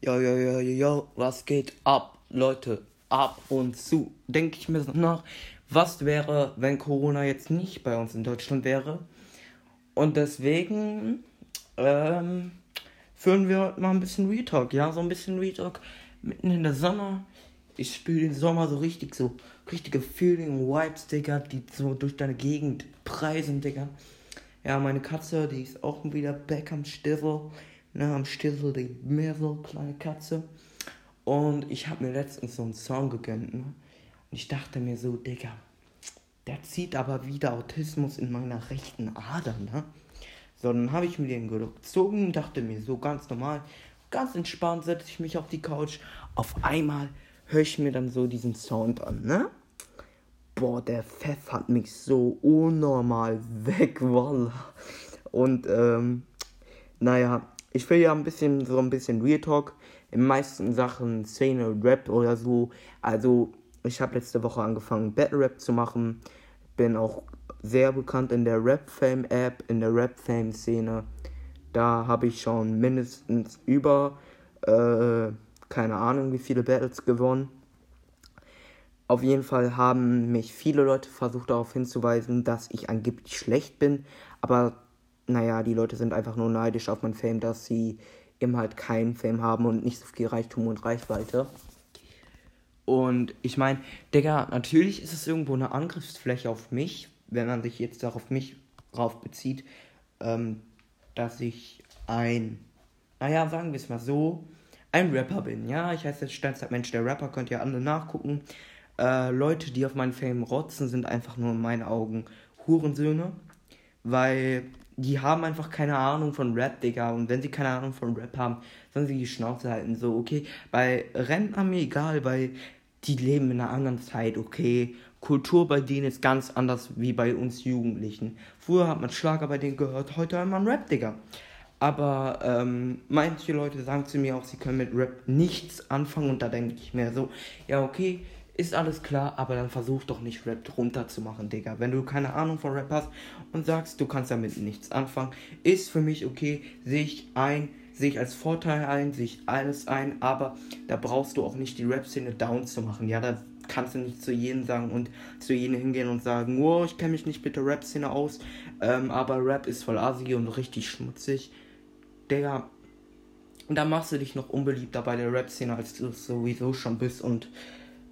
Yo, yo, yo, yo, yo, was geht ab, Leute? Ab und zu. Denke ich mir nach, was wäre, wenn Corona jetzt nicht bei uns in Deutschland wäre? Und deswegen ähm, führen wir heute mal ein bisschen Retalk, ja, so ein bisschen Retalk mitten in der Sonne. Ich spüre den Sommer so richtig, so richtige Feeling, Vibes, Digga, die so durch deine Gegend preisen, Digga. Ja, meine Katze, die ist auch wieder back am Stiffel. Ne, am Stiefel die Mädel, kleine Katze. Und ich habe mir letztens so einen Song gegönnt. Ne? Und ich dachte mir so, Digga, der zieht aber wieder Autismus in meiner rechten Ader, ne? So, dann habe ich mir den gezogen, dachte mir so ganz normal, ganz entspannt setze ich mich auf die Couch. Auf einmal höre ich mir dann so diesen Sound an, ne? Boah, der Pfeff hat mich so unnormal weg, voila. Und, ähm, naja, ich will ja ein bisschen so ein bisschen Real Talk in meisten Sachen Szene, Rap oder so. Also ich habe letzte Woche angefangen Battle Rap zu machen. Bin auch sehr bekannt in der Rap Fame App, in der Rap Fame Szene. Da habe ich schon mindestens über äh, keine Ahnung wie viele Battles gewonnen. Auf jeden Fall haben mich viele Leute versucht darauf hinzuweisen, dass ich angeblich schlecht bin, aber naja, die Leute sind einfach nur neidisch auf mein Fame, dass sie eben halt keinen Fame haben und nicht so viel Reichtum und Reichweite. Und ich meine, Digga, natürlich ist es irgendwo eine Angriffsfläche auf mich, wenn man sich jetzt darauf mich drauf bezieht, ähm, dass ich ein, naja, sagen wir es mal so, ein Rapper bin. Ja, ich heiße jetzt Steinzeitmensch, der Rapper, könnt ihr alle nachgucken. Äh, Leute, die auf meinen Fame rotzen, sind einfach nur in meinen Augen Hurensöhne, weil die haben einfach keine Ahnung von Rap, Digga. Und wenn sie keine Ahnung von Rap haben, sollen sie die Schnauze halten. So, okay. Bei Rentnern mir egal, weil die leben in einer anderen Zeit, okay. Kultur bei denen ist ganz anders wie bei uns Jugendlichen. Früher hat man Schlager bei denen gehört, heute hört man Rap, Digga. Aber ähm, manche Leute sagen zu mir auch, sie können mit Rap nichts anfangen und da denke ich mir so, ja okay, ist alles klar, aber dann versuch doch nicht Rap runterzumachen, Digga. Wenn du keine Ahnung von Rap hast und sagst, du kannst damit nichts anfangen, ist für mich okay, sehe ich ein, sehe ich als Vorteil ein, sehe ich alles ein, aber da brauchst du auch nicht die Rap-Szene down zu machen. Ja, da kannst du nicht zu jedem sagen und zu jedem hingehen und sagen, wow, ich kenne mich nicht mit der Rap-Szene aus, ähm, aber Rap ist voll assi und richtig schmutzig. Digga, da machst du dich noch unbeliebter bei der Rap-Szene, als du sowieso schon bist und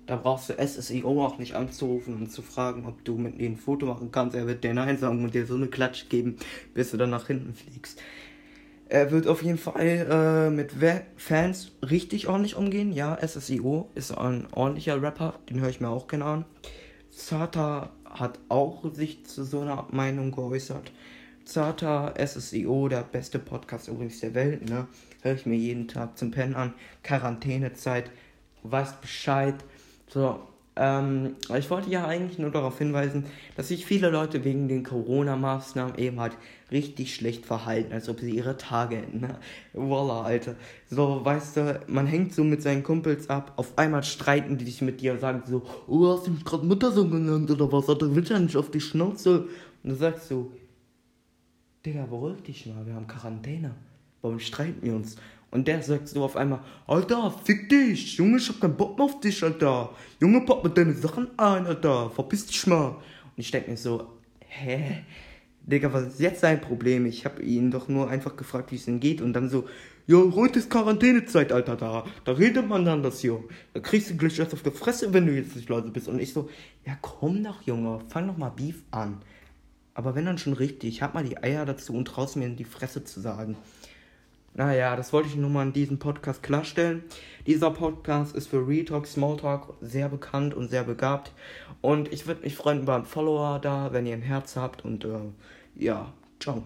da brauchst du SSEO auch nicht anzurufen und zu fragen, ob du mit denen ein Foto machen kannst. Er wird dir Nein sagen und dir so eine Klatsch geben, bis du dann nach hinten fliegst. Er wird auf jeden Fall äh, mit Fans richtig ordentlich umgehen. Ja, SSEO ist ein ordentlicher Rapper, den höre ich mir auch gerne an. Zata hat auch sich zu so einer Meinung geäußert. Zata, SSEO, der beste Podcast übrigens der Welt, ne? Höre ich mir jeden Tag zum Pennen an. Quarantänezeit, weißt Bescheid so, ähm, ich wollte ja eigentlich nur darauf hinweisen, dass sich viele Leute wegen den Corona-Maßnahmen eben halt richtig schlecht verhalten, als ob sie ihre Tage hätten. Ne? Voila, Alter. So, weißt du, man hängt so mit seinen Kumpels ab, auf einmal streiten die sich mit dir sagen so, oh, hast du mich gerade Muttersohn genannt oder was? Alter, will ja nicht auf die Schnauze. Und du sagst so, Digga, beruhig dich mal, wir haben Quarantäne. Warum streiten wir uns? Und der sagt so auf einmal, Alter, fick dich, Junge, ich hab keinen Bock mehr auf dich, Alter. Junge, pack mir deine Sachen ein, Alter, verpiss dich mal. Und ich denk mir so, hä? Digga, was ist jetzt sein Problem? Ich hab ihn doch nur einfach gefragt, wie es ihm geht und dann so, ja, heute ist Quarantänezeit, Alter, da, da redet man dann das hier. Da kriegst du gleich erst auf der Fresse, wenn du jetzt nicht leise bist. Und ich so, ja, komm doch, Junge, fang doch mal Beef an. Aber wenn dann schon richtig, hab mal die Eier dazu und traust mir in die Fresse zu sagen. Naja, das wollte ich nur mal in diesem Podcast klarstellen. Dieser Podcast ist für Retalk, Smalltalk sehr bekannt und sehr begabt. Und ich würde mich freuen über einen Follower da, wenn ihr ein Herz habt. Und äh, ja, ciao.